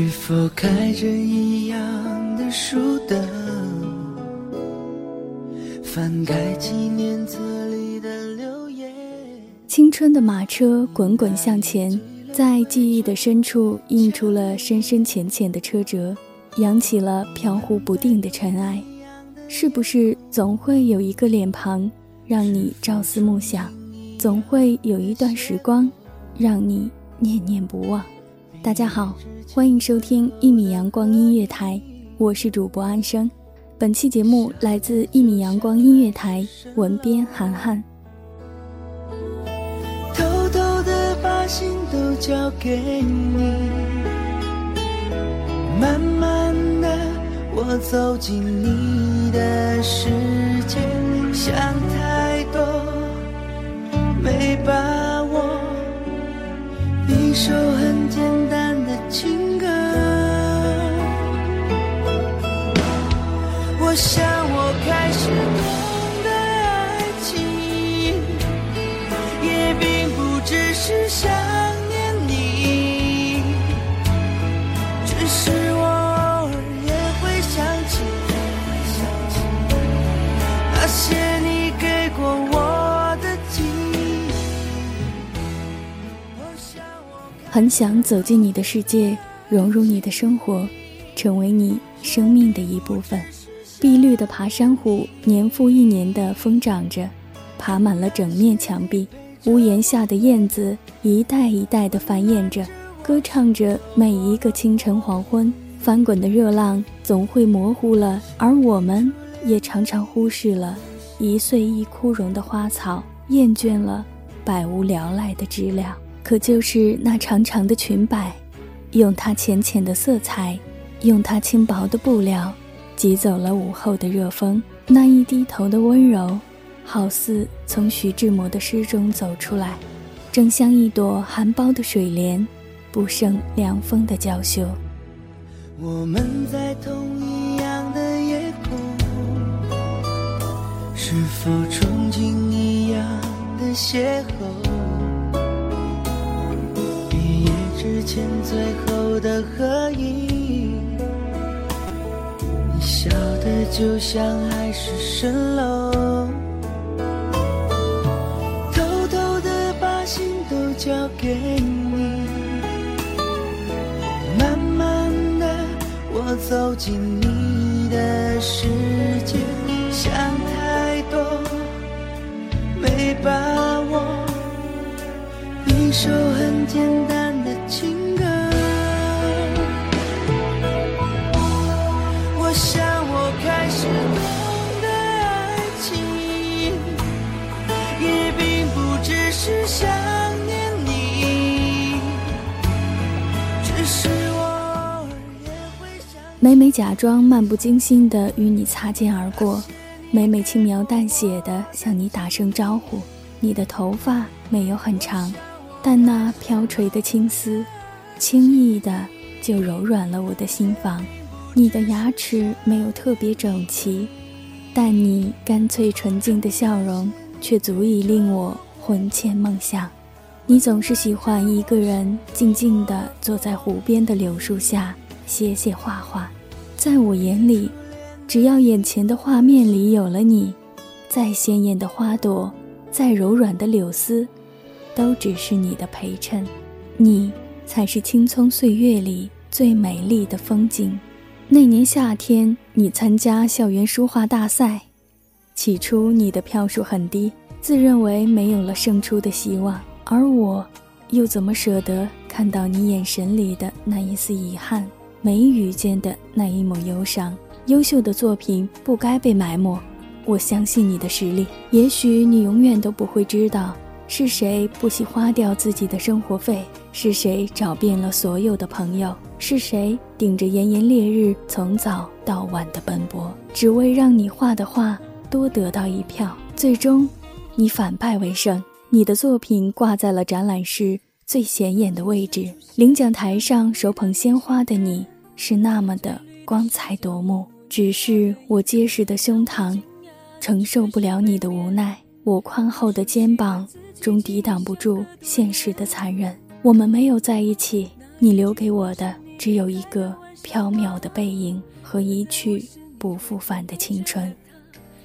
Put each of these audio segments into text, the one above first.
是否开着一样的书灯？翻开纪念册里的留言。青春的马车滚滚向前，在记忆的深处印出了深深浅浅的车辙，扬起了飘忽不定的尘埃。是不是总会有一个脸庞，让你朝思暮想？总会有一段时光，让你念念不忘。大家好，欢迎收听一米阳光音乐台，我是主播安生。本期节目来自一米阳光音乐台，文编涵涵。偷偷的把心都交给你，慢慢的我走进你的世界，想太多。没把握，一首想我开始懂得爱情，也并不只是想念你，只是我偶尔也会想起那些你给过我。很想走进你的世界，融入你的生活，成为你生命的一部分。碧绿的爬山虎年复一年地疯长着，爬满了整面墙壁。屋檐下的燕子一代一代地繁衍着，歌唱着每一个清晨黄昏。翻滚的热浪总会模糊了，而我们也常常忽视了一岁一枯荣的花草，厌倦了百无聊赖的知了。可就是那长长的裙摆，用它浅浅的色彩，用它轻薄的布料，挤走了午后的热风。那一低头的温柔，好似从徐志摩的诗中走出来，正像一朵含苞的水莲，不胜凉风的娇羞。我们在同一样的夜空，是否憧憬一样的邂逅？毕业之前最后的合影，你笑的就像海市蜃楼，偷偷的把心都交给你，慢慢的我走进你的世界，想太多没把握，一首很简单的。情每每假装漫不经心的与你擦肩而过，每每轻描淡写的向你打声招呼。你的头发没有很长。但那飘垂的青丝，轻易的就柔软了我的心房。你的牙齿没有特别整齐，但你干脆纯净的笑容却足以令我魂牵梦想。你总是喜欢一个人静静地坐在湖边的柳树下写写画画。在我眼里，只要眼前的画面里有了你，再鲜艳的花朵，再柔软的柳丝，都只是你的陪衬。你才是青葱岁月里最美丽的风景。那年夏天，你参加校园书画大赛，起初你的票数很低，自认为没有了胜出的希望。而我，又怎么舍得看到你眼神里的那一丝遗憾，眉宇间的那一抹忧伤？优秀的作品不该被埋没。我相信你的实力。也许你永远都不会知道，是谁不惜花掉自己的生活费，是谁找遍了所有的朋友，是谁顶着炎炎烈日从早到晚的奔波，只为让你画的画多得到一票。最终，你反败为胜。你的作品挂在了展览室最显眼的位置，领奖台上手捧鲜花的你是那么的光彩夺目。只是我结实的胸膛承受不了你的无奈，我宽厚的肩膀终抵挡不住现实的残忍。我们没有在一起，你留给我的只有一个飘渺的背影和一去不复返的青春。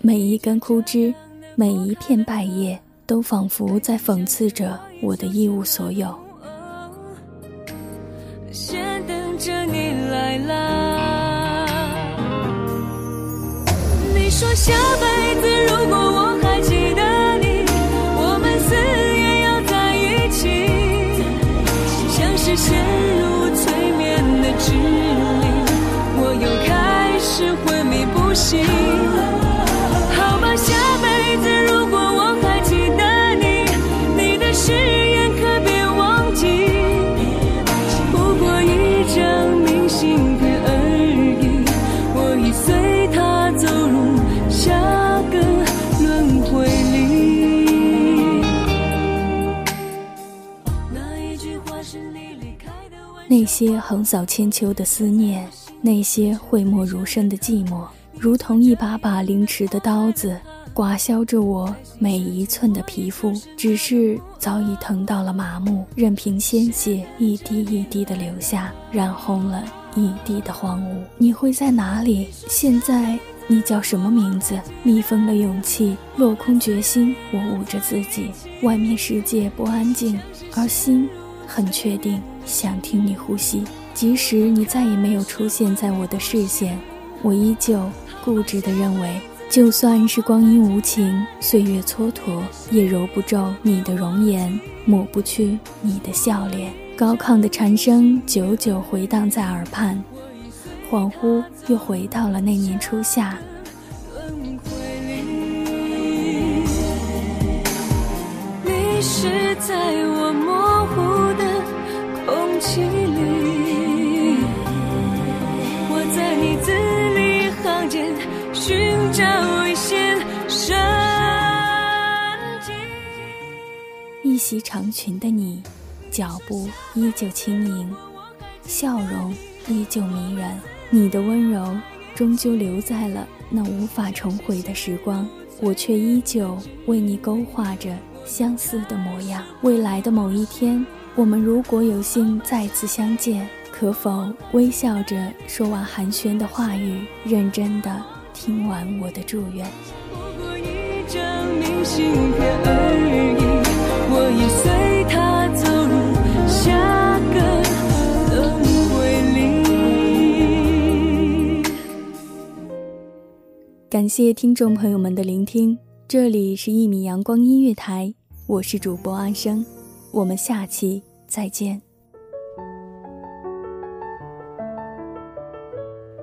每一根枯枝，每一片败叶。都仿佛在讽刺着我的一无所有。先等着你来啦。你说下辈子如果我还记得你，我们死也要在一起。像是陷入催眠的指令，我又开始昏迷不醒。好吧，下辈子如果那些横扫千秋的思念，那些讳莫如深的寂寞，如同一把把凌迟的刀子，刮削着我每一寸的皮肤。只是早已疼到了麻木，任凭鲜血一滴一滴的流下，染红了一地的荒芜。你会在哪里？现在你叫什么名字？密封的勇气，落空决心。我捂着自己，外面世界不安静，而心很确定。想听你呼吸，即使你再也没有出现在我的视线，我依旧固执地认为，就算是光阴无情，岁月蹉跎，也揉不皱你的容颜，抹不去你的笑脸。高亢的蝉声久久回荡在耳畔，恍惚又回到了那年初夏。你是在我模糊找一线生机。一袭长裙的你，脚步依旧轻盈，笑容依旧迷人。你的温柔终究留在了那无法重回的时光，我却依旧为你勾画着相似的模样。未来的某一天。我们如果有幸再次相见，可否微笑着说完寒暄的话语，认真的听完我的祝愿？感谢听众朋友们的聆听，这里是一米阳光音乐台，我是主播安生。我们下期再见。